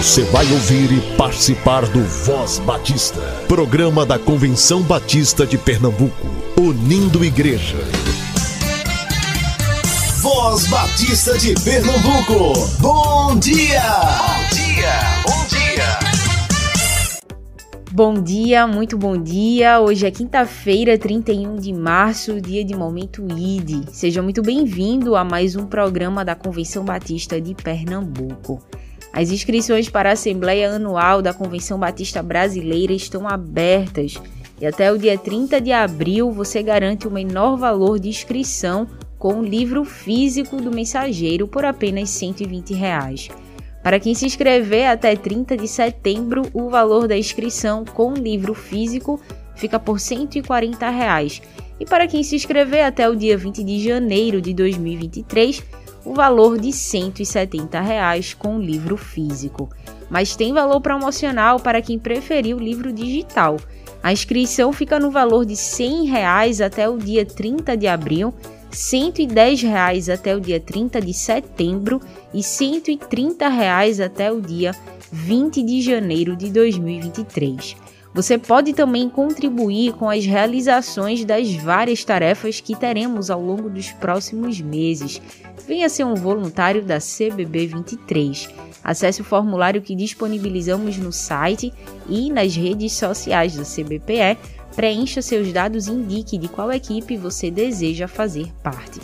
Você vai ouvir e participar do Voz Batista, programa da Convenção Batista de Pernambuco, unindo igreja. Voz Batista de Pernambuco, bom dia! Bom dia, bom dia! Bom dia, muito bom dia. Hoje é quinta-feira, 31 de março, dia de Momento ID. Seja muito bem-vindo a mais um programa da Convenção Batista de Pernambuco. As inscrições para a Assembleia Anual da Convenção Batista Brasileira estão abertas e até o dia 30 de abril você garante o menor valor de inscrição com o livro físico do mensageiro por apenas 120 reais. Para quem se inscrever até 30 de setembro, o valor da inscrição com o livro físico fica por 140 reais. E para quem se inscrever até o dia 20 de janeiro de 2023, o valor de 170 reais com o livro físico. Mas tem valor promocional para quem preferir o livro digital. A inscrição fica no valor de 100 reais até o dia 30 de abril, 110 reais até o dia 30 de setembro e 130 reais até o dia 20 de janeiro de 2023. Você pode também contribuir com as realizações das várias tarefas que teremos ao longo dos próximos meses. Venha ser um voluntário da CBB 23. Acesse o formulário que disponibilizamos no site e nas redes sociais do CBPE, preencha seus dados e indique de qual equipe você deseja fazer parte.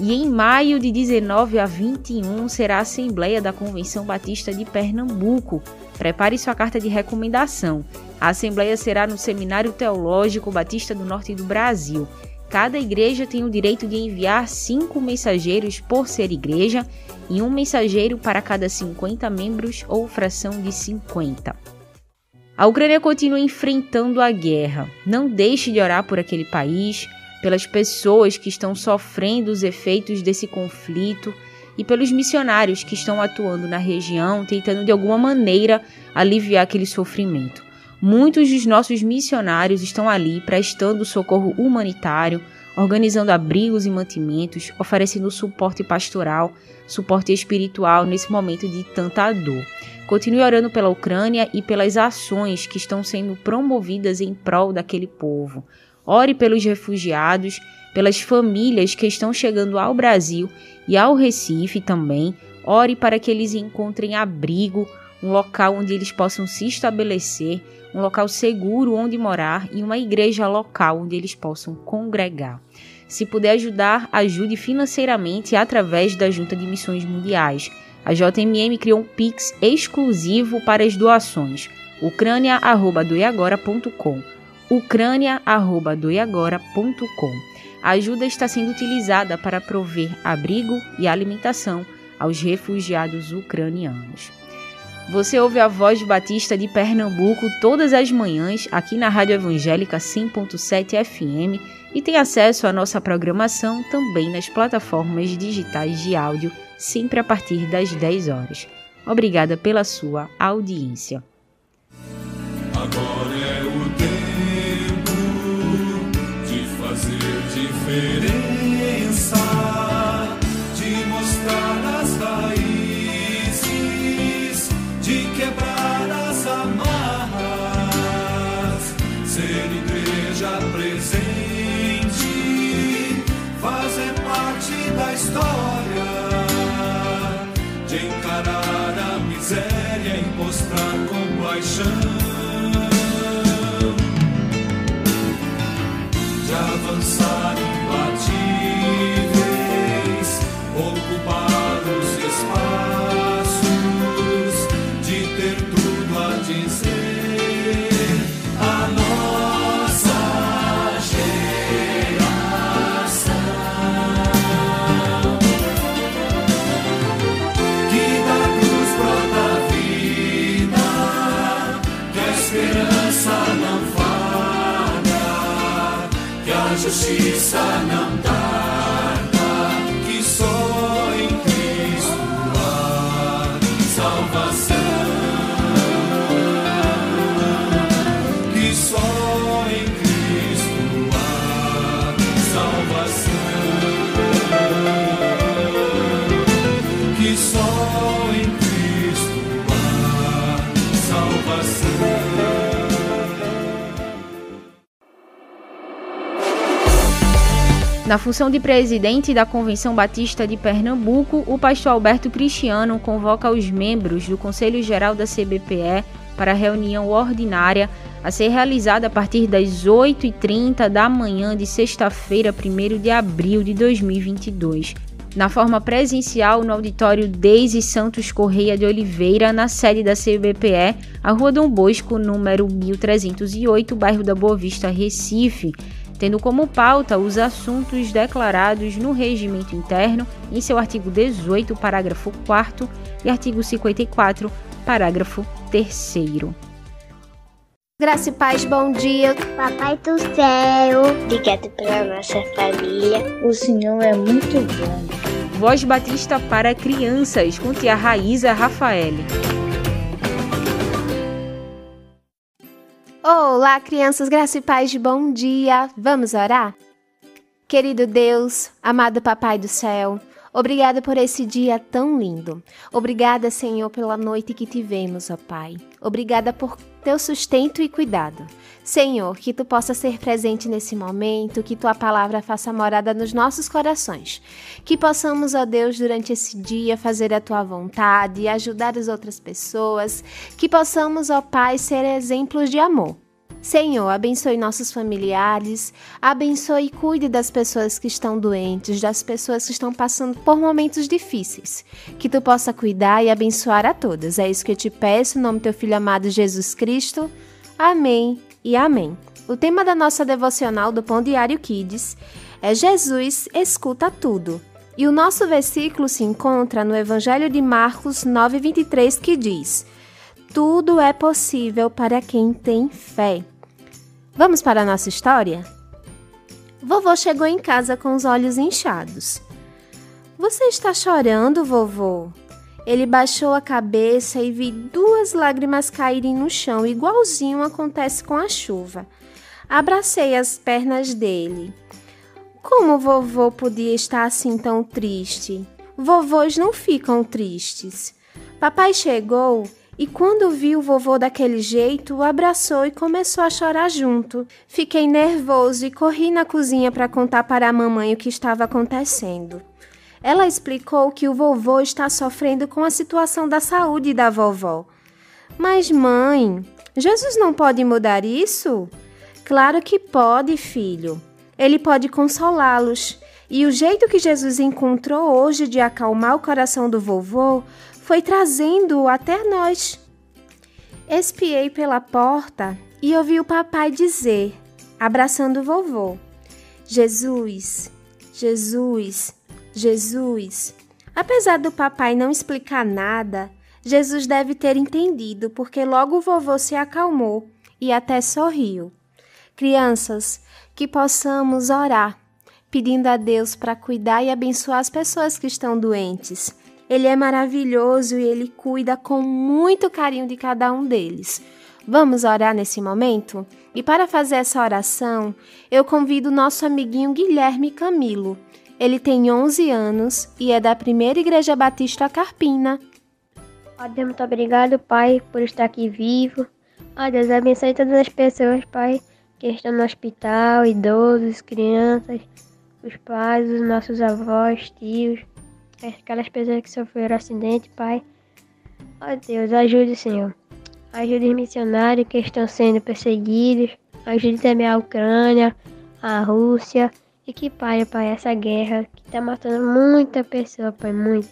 E em maio de 19 a 21 será a Assembleia da Convenção Batista de Pernambuco. Prepare sua carta de recomendação. A Assembleia será no Seminário Teológico Batista do Norte do Brasil. Cada igreja tem o direito de enviar cinco mensageiros por ser igreja e um mensageiro para cada 50 membros ou fração de 50. A Ucrânia continua enfrentando a guerra. Não deixe de orar por aquele país pelas pessoas que estão sofrendo os efeitos desse conflito e pelos missionários que estão atuando na região, tentando de alguma maneira aliviar aquele sofrimento. Muitos dos nossos missionários estão ali prestando socorro humanitário, organizando abrigos e mantimentos, oferecendo suporte pastoral, suporte espiritual nesse momento de tanta dor. Continue orando pela Ucrânia e pelas ações que estão sendo promovidas em prol daquele povo. Ore pelos refugiados, pelas famílias que estão chegando ao Brasil e ao Recife também. Ore para que eles encontrem abrigo, um local onde eles possam se estabelecer, um local seguro onde morar e uma igreja local onde eles possam congregar. Se puder ajudar, ajude financeiramente através da Junta de Missões Mundiais. A JMM criou um Pix exclusivo para as doações. ucrânia@doiagora.com ucrânia.doiagora.com. A ajuda está sendo utilizada para prover abrigo e alimentação aos refugiados ucranianos. Você ouve a voz de Batista de Pernambuco todas as manhãs aqui na Rádio Evangélica 100.7 FM e tem acesso à nossa programação também nas plataformas digitais de áudio, sempre a partir das 10 horas. Obrigada pela sua audiência. Agora é o tempo diferença compaixão. Que a justiça Na função de presidente da Convenção Batista de Pernambuco, o pastor Alberto Cristiano convoca os membros do Conselho Geral da CBPE para a reunião ordinária a ser realizada a partir das 8h30 da manhã de sexta-feira, 1 de abril de 2022, na forma presencial no auditório Deise Santos Correia de Oliveira, na sede da CBPE, a Rua Dom Bosco, número 1308, bairro da Boa Vista, Recife tendo como pauta os assuntos declarados no regimento interno em seu artigo 18, parágrafo 4 e artigo 54, parágrafo 3 Graça e paz, bom dia. Papai do céu, obrigado pela nossa família. O Senhor é muito bom. Voz Batista para crianças, com tia Raíza Rafael. Olá, crianças, graça e paz, bom dia. Vamos orar? Querido Deus, amado Papai do céu, obrigada por esse dia tão lindo. Obrigada, Senhor, pela noite que tivemos, ó Pai. Obrigada por teu sustento e cuidado. Senhor, que tu possa ser presente nesse momento, que tua palavra faça morada nos nossos corações. Que possamos, ó Deus, durante esse dia fazer a tua vontade e ajudar as outras pessoas. Que possamos, ó Pai, ser exemplos de amor. Senhor, abençoe nossos familiares, abençoe e cuide das pessoas que estão doentes, das pessoas que estão passando por momentos difíceis. Que tu possa cuidar e abençoar a todas. É isso que eu te peço, em nome do teu filho amado Jesus Cristo. Amém e amém. O tema da nossa devocional do Pão Diário Kids é Jesus escuta tudo. E o nosso versículo se encontra no Evangelho de Marcos 9:23 que diz: Tudo é possível para quem tem fé. Vamos para a nossa história? Vovô chegou em casa com os olhos inchados. Você está chorando, vovô? Ele baixou a cabeça e vi duas lágrimas caírem no chão, igualzinho acontece com a chuva. Abracei as pernas dele. Como vovô podia estar assim tão triste? Vovôs não ficam tristes. Papai chegou e quando viu o vovô daquele jeito, o abraçou e começou a chorar junto. Fiquei nervoso e corri na cozinha para contar para a mamãe o que estava acontecendo. Ela explicou que o vovô está sofrendo com a situação da saúde da vovó. Mas, mãe, Jesus não pode mudar isso? Claro que pode, filho. Ele pode consolá-los. E o jeito que Jesus encontrou hoje de acalmar o coração do vovô foi trazendo-o até nós. Espiei pela porta e ouvi o papai dizer, abraçando o vovô: Jesus, Jesus, Jesus. Apesar do papai não explicar nada, Jesus deve ter entendido, porque logo o vovô se acalmou e até sorriu. Crianças, que possamos orar, pedindo a Deus para cuidar e abençoar as pessoas que estão doentes. Ele é maravilhoso e ele cuida com muito carinho de cada um deles. Vamos orar nesse momento? E para fazer essa oração, eu convido nosso amiguinho Guilherme Camilo ele tem 11 anos e é da Primeira Igreja Batista Carpina. Ó Deus, muito obrigado, Pai, por estar aqui vivo. Ó Deus, abençoe todas as pessoas, Pai, que estão no hospital, idosos, crianças, os pais, os nossos avós, tios, aquelas pessoas que sofreram acidente, Pai. Ó Deus, ajude, Senhor. Ajude os missionários que estão sendo perseguidos. Ajude também a Ucrânia, a Rússia. E que pare, Pai, essa guerra que tá matando muita pessoa, Pai, muito.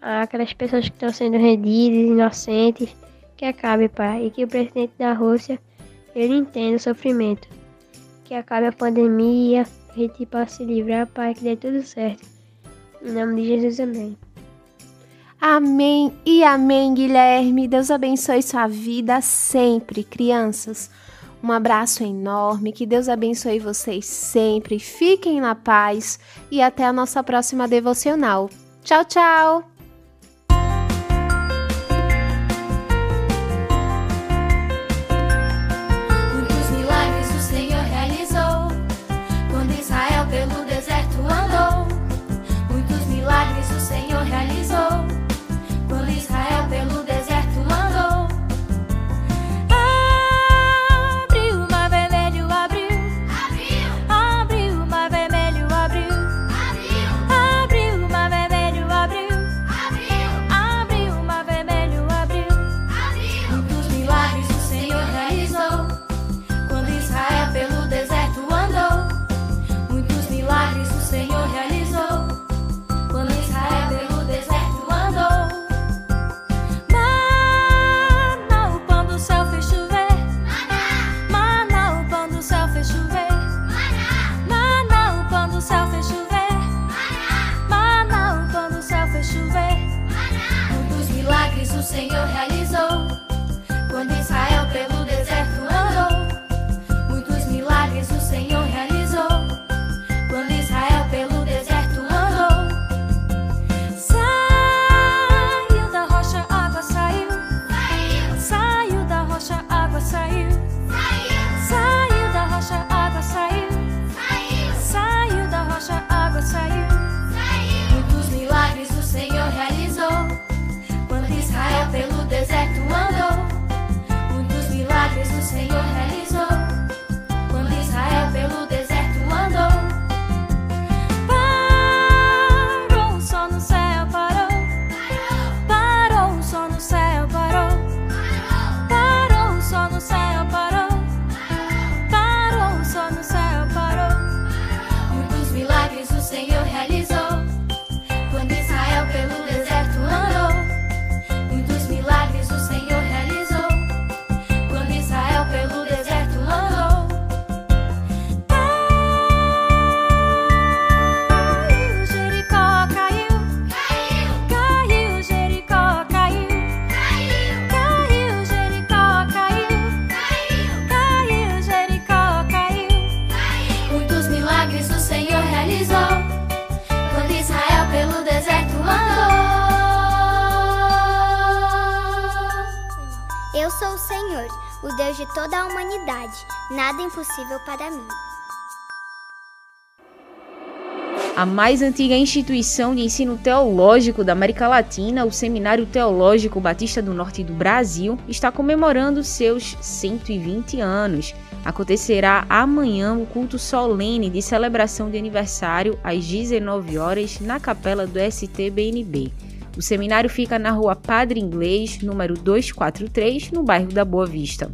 Aquelas pessoas que estão sendo rendidas, inocentes, que acabe, Pai. E que o presidente da Rússia, ele entenda o sofrimento. Que acabe a pandemia, que a gente possa se livrar, Pai, que dê tudo certo. Em nome de Jesus, amém. Amém e amém, Guilherme. Deus abençoe sua vida sempre, crianças. Um abraço enorme, que Deus abençoe vocês sempre, fiquem na paz e até a nossa próxima devocional. Tchau, tchau! Impossível para mim. A mais antiga instituição de ensino teológico da América Latina, o Seminário Teológico Batista do Norte do Brasil, está comemorando seus 120 anos. Acontecerá amanhã o culto solene de celebração de aniversário às 19 horas na capela do STBNB. O seminário fica na rua Padre Inglês, número 243, no bairro da Boa Vista.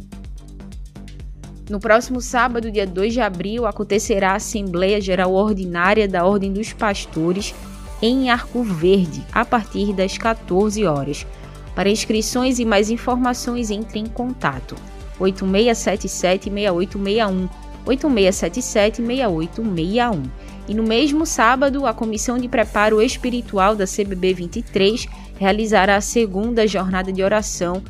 No próximo sábado, dia 2 de abril, acontecerá a Assembleia Geral Ordinária da Ordem dos Pastores em Arco Verde, a partir das 14 horas. Para inscrições e mais informações, entre em contato 8677-6861, 8677-6861. E no mesmo sábado, a Comissão de Preparo Espiritual da CBB 23 realizará a segunda jornada de oração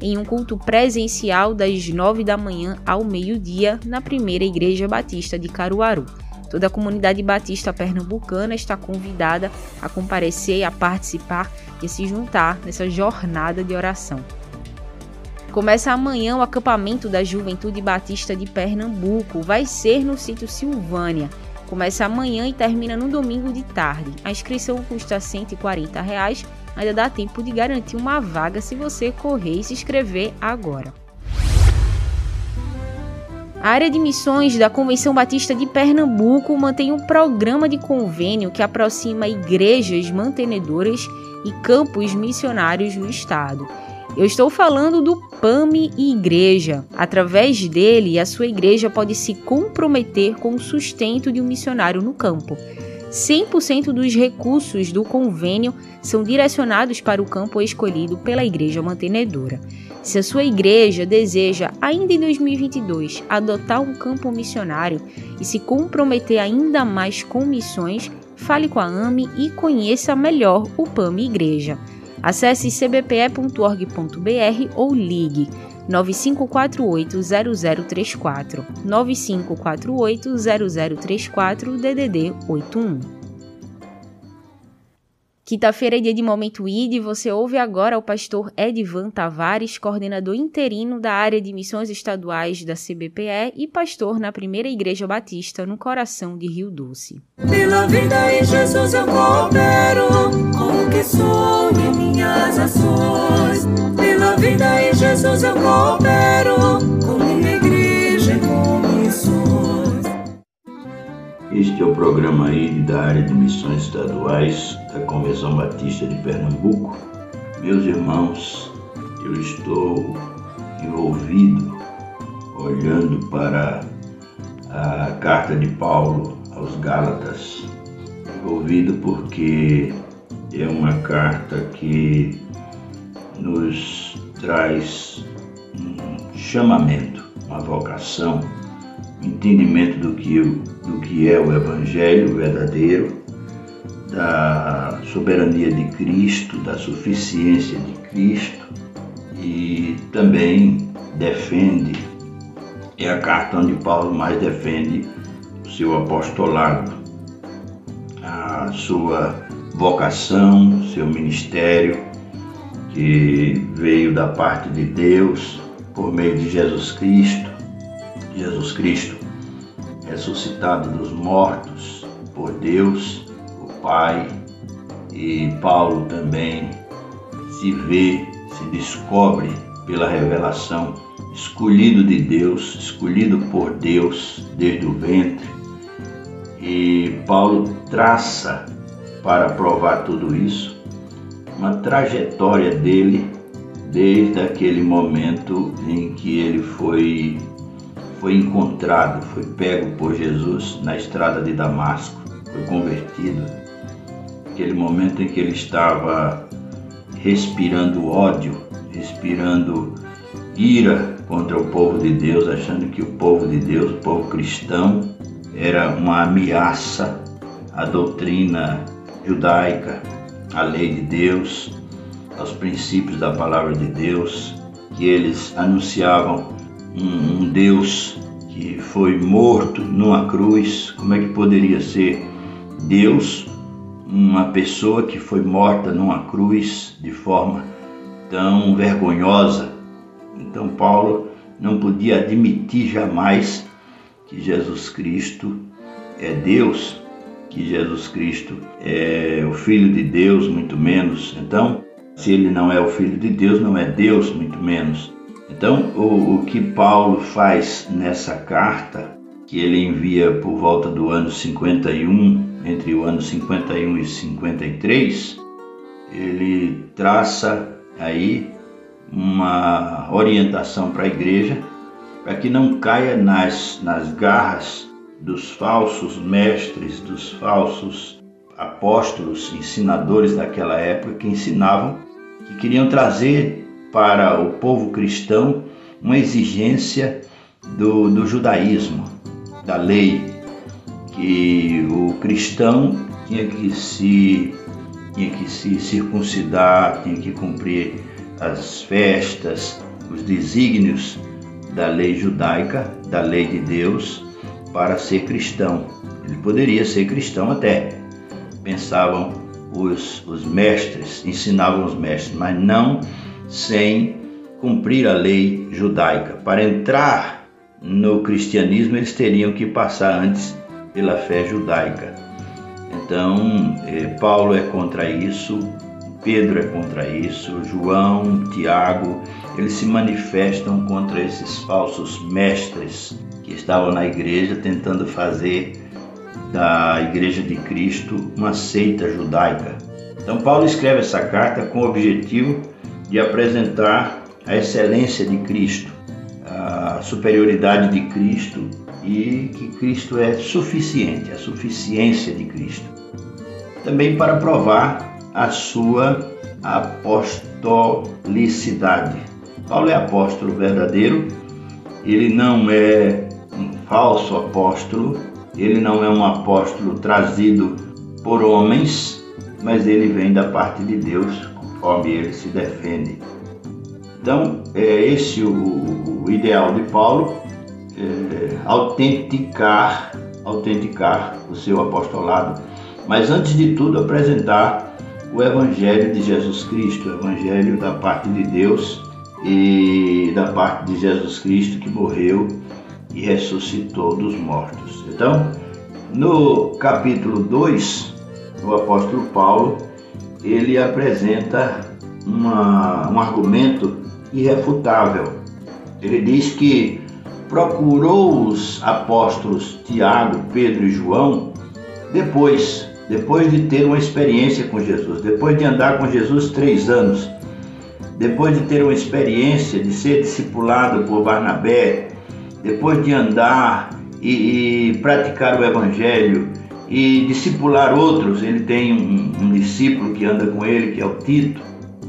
em um culto presencial das 9 da manhã ao meio-dia na primeira Igreja Batista de Caruaru. Toda a comunidade batista pernambucana está convidada a comparecer, a participar e a se juntar nessa jornada de oração. Começa amanhã o acampamento da Juventude Batista de Pernambuco. Vai ser no sítio Silvânia. Começa amanhã e termina no domingo de tarde. A inscrição custa 140 reais. Ainda dá tempo de garantir uma vaga se você correr e se inscrever agora. A área de missões da Convenção Batista de Pernambuco mantém um programa de convênio que aproxima igrejas mantenedoras e campos missionários no estado. Eu estou falando do PAMI Igreja. Através dele, a sua igreja pode se comprometer com o sustento de um missionário no campo. 100% dos recursos do convênio são direcionados para o campo escolhido pela igreja mantenedora. Se a sua igreja deseja, ainda em 2022, adotar um campo missionário e se comprometer ainda mais com missões, fale com a AME e conheça melhor o PAMI Igreja. Acesse cbpe.org.br ou ligue 9548-0034, 9548-0034 DDD 81. Quinta-feira é dia de Momento ID e você ouve agora o pastor Edvan Tavares, coordenador interino da área de missões estaduais da CBPE e pastor na Primeira Igreja Batista no coração de Rio Doce. Pela vida em Jesus eu coopero com o que sou em minhas ações. Pela vida em Jesus eu coopero com minha Este é o programa aí da área de missões estaduais da Convenção Batista de Pernambuco. Meus irmãos, eu estou envolvido olhando para a carta de Paulo aos Gálatas. Envolvido porque é uma carta que nos traz um chamamento, uma vocação, entendimento do que, do que é o Evangelho verdadeiro, da soberania de Cristo, da suficiência de Cristo e também defende, é a carta onde Paulo mais defende o seu apostolado, a sua vocação, seu ministério, que veio da parte de Deus por meio de Jesus Cristo. Jesus Cristo ressuscitado dos mortos por Deus, o Pai, e Paulo também se vê, se descobre pela revelação, escolhido de Deus, escolhido por Deus desde o ventre. E Paulo traça para provar tudo isso uma trajetória dele desde aquele momento em que ele foi foi encontrado, foi pego por Jesus na estrada de Damasco, foi convertido. Aquele momento em que ele estava respirando ódio, respirando ira contra o povo de Deus, achando que o povo de Deus, o povo cristão, era uma ameaça à doutrina judaica, à lei de Deus, aos princípios da palavra de Deus, que eles anunciavam um, Deus que foi morto numa cruz. Como é que poderia ser Deus uma pessoa que foi morta numa cruz de forma tão vergonhosa? Então Paulo não podia admitir jamais que Jesus Cristo é Deus, que Jesus Cristo é o Filho de Deus, muito menos. Então, se ele não é o Filho de Deus, não é Deus, muito menos. Então, o, o que Paulo faz nessa carta, que ele envia por volta do ano 51, entre o ano 51 e 53, ele traça aí uma orientação para a igreja para que não caia nas, nas garras dos falsos mestres, dos falsos apóstolos, ensinadores daquela época que ensinavam que queriam trazer para o povo cristão uma exigência do, do judaísmo, da lei, que o cristão tinha que se tinha que se circuncidar, tinha que cumprir as festas, os desígnios da lei judaica, da lei de Deus, para ser cristão. Ele poderia ser cristão até, pensavam os, os mestres, ensinavam os mestres, mas não sem cumprir a lei judaica. Para entrar no cristianismo, eles teriam que passar antes pela fé judaica. Então, eh, Paulo é contra isso, Pedro é contra isso, João, Tiago, eles se manifestam contra esses falsos mestres que estavam na igreja tentando fazer da Igreja de Cristo uma seita judaica. Então, Paulo escreve essa carta com o objetivo de apresentar a excelência de Cristo, a superioridade de Cristo e que Cristo é suficiente, a suficiência de Cristo. Também para provar a sua apostolicidade. Paulo é apóstolo verdadeiro, ele não é um falso apóstolo, ele não é um apóstolo trazido por homens, mas ele vem da parte de Deus, conforme ele se defende. Então, é esse o, o ideal de Paulo, é, autenticar, autenticar o seu apostolado, mas antes de tudo apresentar o Evangelho de Jesus Cristo, o Evangelho da parte de Deus e da parte de Jesus Cristo que morreu e ressuscitou dos mortos. Então, no capítulo 2, o apóstolo Paulo ele apresenta uma, um argumento irrefutável. Ele diz que procurou os apóstolos Tiago, Pedro e João depois, depois de ter uma experiência com Jesus, depois de andar com Jesus três anos, depois de ter uma experiência de ser discipulado por Barnabé, depois de andar e, e praticar o Evangelho e discipular outros, ele tem um, um discípulo que anda com ele, que é o Tito.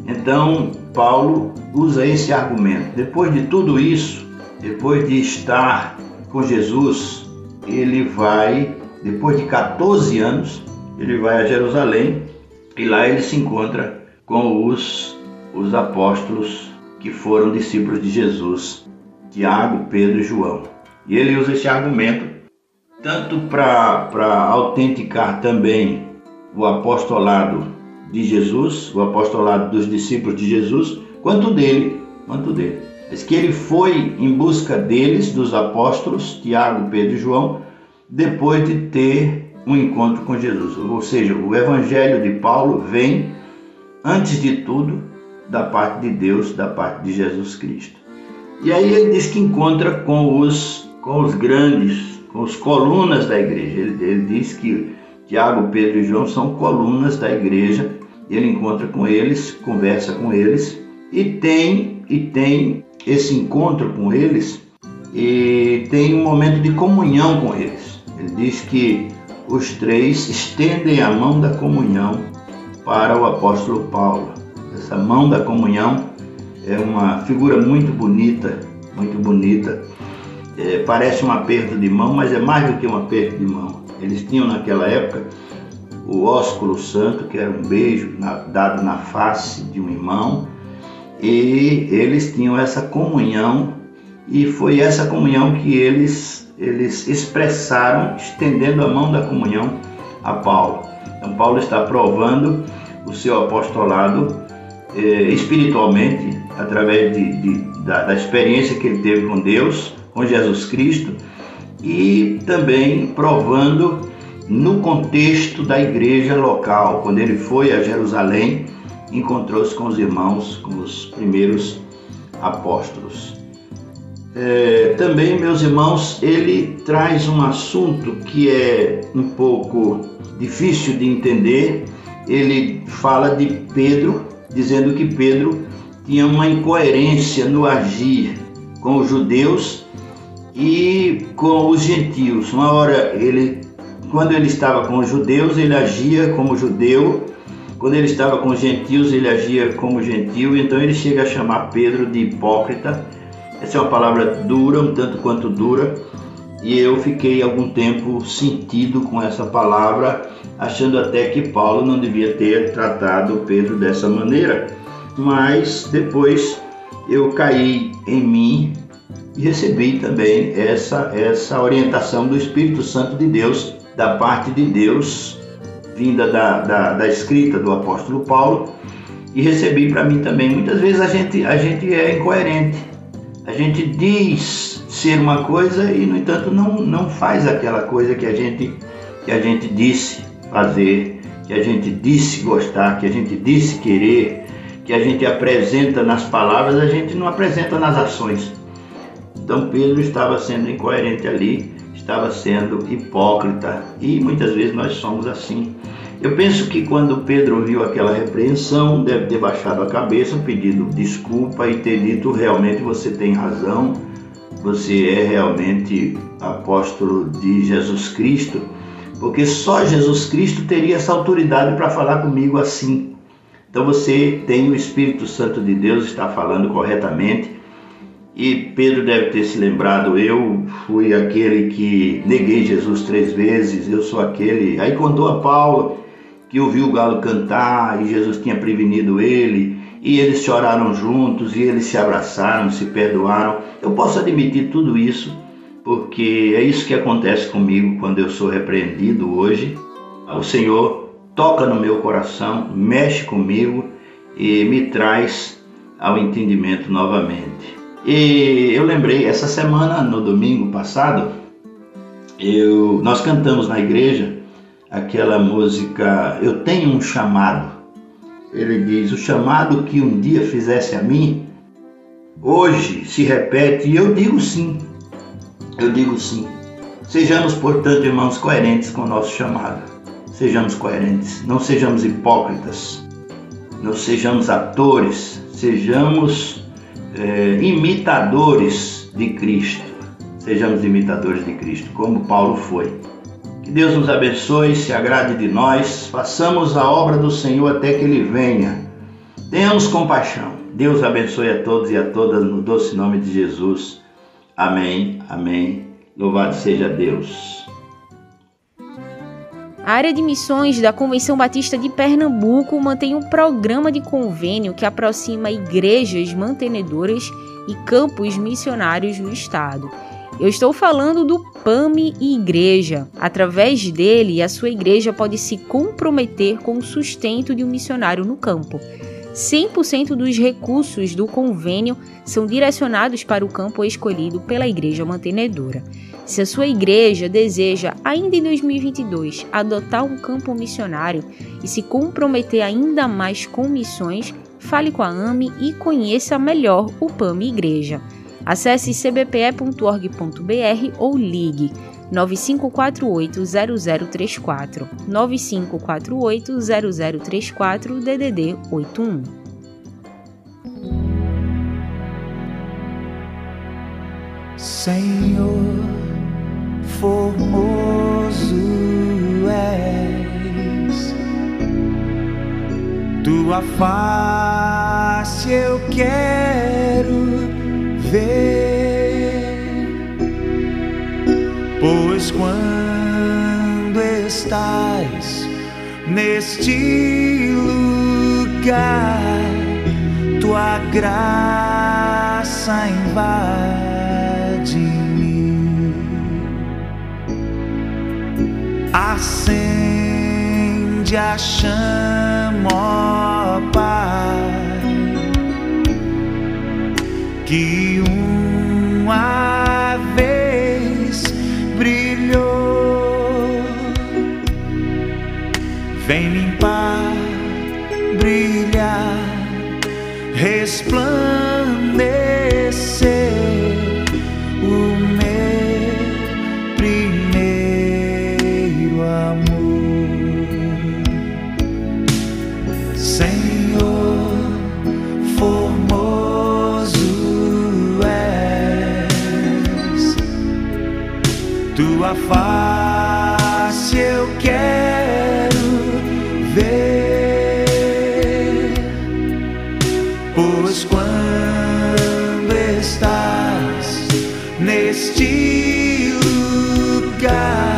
Então, Paulo usa esse argumento. Depois de tudo isso, depois de estar com Jesus, ele vai, depois de 14 anos, ele vai a Jerusalém e lá ele se encontra com os, os apóstolos que foram discípulos de Jesus, Tiago, Pedro e João. E ele usa esse argumento tanto para autenticar também o apostolado de Jesus, o apostolado dos discípulos de Jesus, quanto dele, quanto dele. Diz que ele foi em busca deles, dos apóstolos, Tiago, Pedro e João, depois de ter um encontro com Jesus. Ou seja, o evangelho de Paulo vem, antes de tudo, da parte de Deus, da parte de Jesus Cristo. E aí ele diz que encontra com os, com os grandes, os colunas da igreja. Ele, ele diz que Tiago, Pedro e João são colunas da igreja. Ele encontra com eles, conversa com eles e tem e tem esse encontro com eles e tem um momento de comunhão com eles. Ele diz que os três estendem a mão da comunhão para o apóstolo Paulo. Essa mão da comunhão é uma figura muito bonita, muito bonita. É, parece um aperto de mão, mas é mais do que um aperto de mão. Eles tinham naquela época o ósculo santo, que era um beijo na, dado na face de um irmão, e eles tinham essa comunhão, e foi essa comunhão que eles, eles expressaram, estendendo a mão da comunhão a Paulo. Então, Paulo está provando o seu apostolado eh, espiritualmente, através de, de, da, da experiência que ele teve com Deus, com Jesus Cristo, e também provando no contexto da igreja local, quando ele foi a Jerusalém, encontrou-se com os irmãos, com os primeiros apóstolos. É, também, meus irmãos, ele traz um assunto que é um pouco difícil de entender. Ele fala de Pedro, dizendo que Pedro tinha uma incoerência no agir com os judeus e com os gentios. Uma hora ele, quando ele estava com os judeus, ele agia como judeu. Quando ele estava com os gentios, ele agia como gentil. Então ele chega a chamar Pedro de hipócrita. Essa é uma palavra dura, um tanto quanto dura. E eu fiquei algum tempo sentido com essa palavra, achando até que Paulo não devia ter tratado Pedro dessa maneira mas depois eu caí em mim e recebi também essa, essa orientação do Espírito Santo de Deus, da parte de Deus, vinda da, da, da escrita do apóstolo Paulo, e recebi para mim também. Muitas vezes a gente, a gente é incoerente, a gente diz ser uma coisa e, no entanto, não, não faz aquela coisa que a, gente, que a gente disse fazer, que a gente disse gostar, que a gente disse querer, que a gente apresenta nas palavras, a gente não apresenta nas ações. Então Pedro estava sendo incoerente ali, estava sendo hipócrita e muitas vezes nós somos assim. Eu penso que quando Pedro ouviu aquela repreensão, deve ter baixado a cabeça, pedido desculpa e ter dito realmente você tem razão, você é realmente apóstolo de Jesus Cristo, porque só Jesus Cristo teria essa autoridade para falar comigo assim. Então você tem o Espírito Santo de Deus, está falando corretamente. E Pedro deve ter se lembrado, eu fui aquele que neguei Jesus três vezes, eu sou aquele. Aí contou a Paulo que ouviu o galo cantar e Jesus tinha prevenido ele, e eles choraram juntos, e eles se abraçaram, se perdoaram. Eu posso admitir tudo isso, porque é isso que acontece comigo quando eu sou repreendido hoje. O Senhor toca no meu coração, mexe comigo e me traz ao entendimento novamente. E eu lembrei, essa semana, no domingo passado, eu, nós cantamos na igreja aquela música Eu Tenho um Chamado. Ele diz: O chamado que um dia fizesse a mim, hoje se repete e eu digo sim. Eu digo sim. Sejamos, portanto, irmãos, coerentes com o nosso chamado sejamos coerentes, não sejamos hipócritas, não sejamos atores, sejamos é, imitadores de Cristo. Sejamos imitadores de Cristo, como Paulo foi. Que Deus nos abençoe, se agrade de nós, façamos a obra do Senhor até que Ele venha. Tenhamos compaixão. Deus abençoe a todos e a todas no doce nome de Jesus. Amém, amém. Louvado seja Deus. A área de missões da Convenção Batista de Pernambuco mantém um programa de convênio que aproxima igrejas mantenedoras e campos missionários no estado. Eu estou falando do PAMI Igreja. Através dele, a sua igreja pode se comprometer com o sustento de um missionário no campo. 100% dos recursos do convênio são direcionados para o campo escolhido pela igreja mantenedora. Se a sua igreja deseja, ainda em 2022, adotar um campo missionário e se comprometer ainda mais com missões, fale com a AME e conheça melhor o PAMI Igreja. Acesse cbpe.org.br ou ligue 9548-0034, 9548-0034 DDD 81. Senhor formoso és. Tua face eu quero ver, quando estás neste lugar, tua graça invade. acende a chama, ó Pai, que uma resplandecer. Lugar,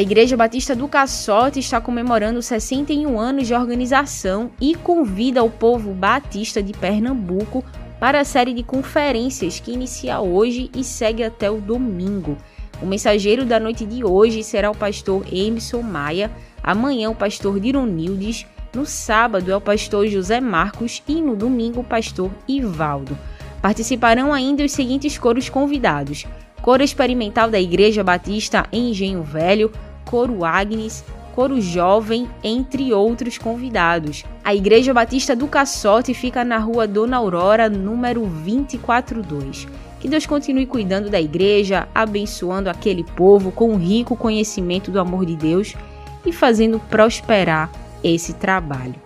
A Igreja Batista do Caçote está comemorando 61 anos de organização e convida o povo batista de Pernambuco para a série de conferências que inicia hoje e segue até o domingo. O mensageiro da noite de hoje será o pastor Emerson Maia, amanhã o pastor Dironildes, no sábado é o pastor José Marcos e no domingo o pastor Ivaldo. Participarão ainda os seguintes coros convidados: Coro Experimental da Igreja Batista em Engenho Velho, Coro Agnes, Coro Jovem, entre outros convidados. A Igreja Batista do Caçote fica na rua Dona Aurora, número 242. Que Deus continue cuidando da igreja, abençoando aquele povo com um rico conhecimento do amor de Deus e fazendo prosperar esse trabalho.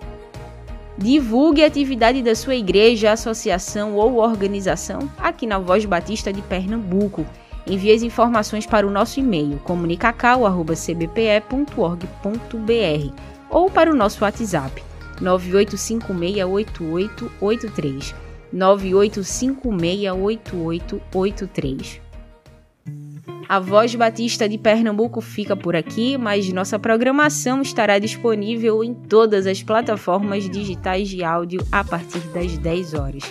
Divulgue a atividade da sua igreja, associação ou organização aqui na Voz Batista de Pernambuco Envie as informações para o nosso e-mail comunicacau.cbpe.org.br ou para o nosso WhatsApp 98568883 98568883. A Voz Batista de Pernambuco fica por aqui, mas nossa programação estará disponível em todas as plataformas digitais de áudio a partir das 10 horas.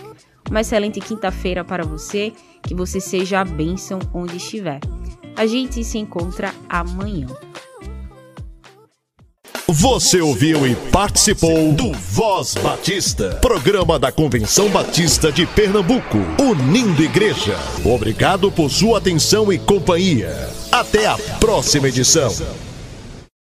Uma excelente quinta-feira para você, que você seja a bênção onde estiver. A gente se encontra amanhã. Você ouviu e participou do Voz Batista, programa da Convenção Batista de Pernambuco, unindo igreja. Obrigado por sua atenção e companhia. Até a próxima edição.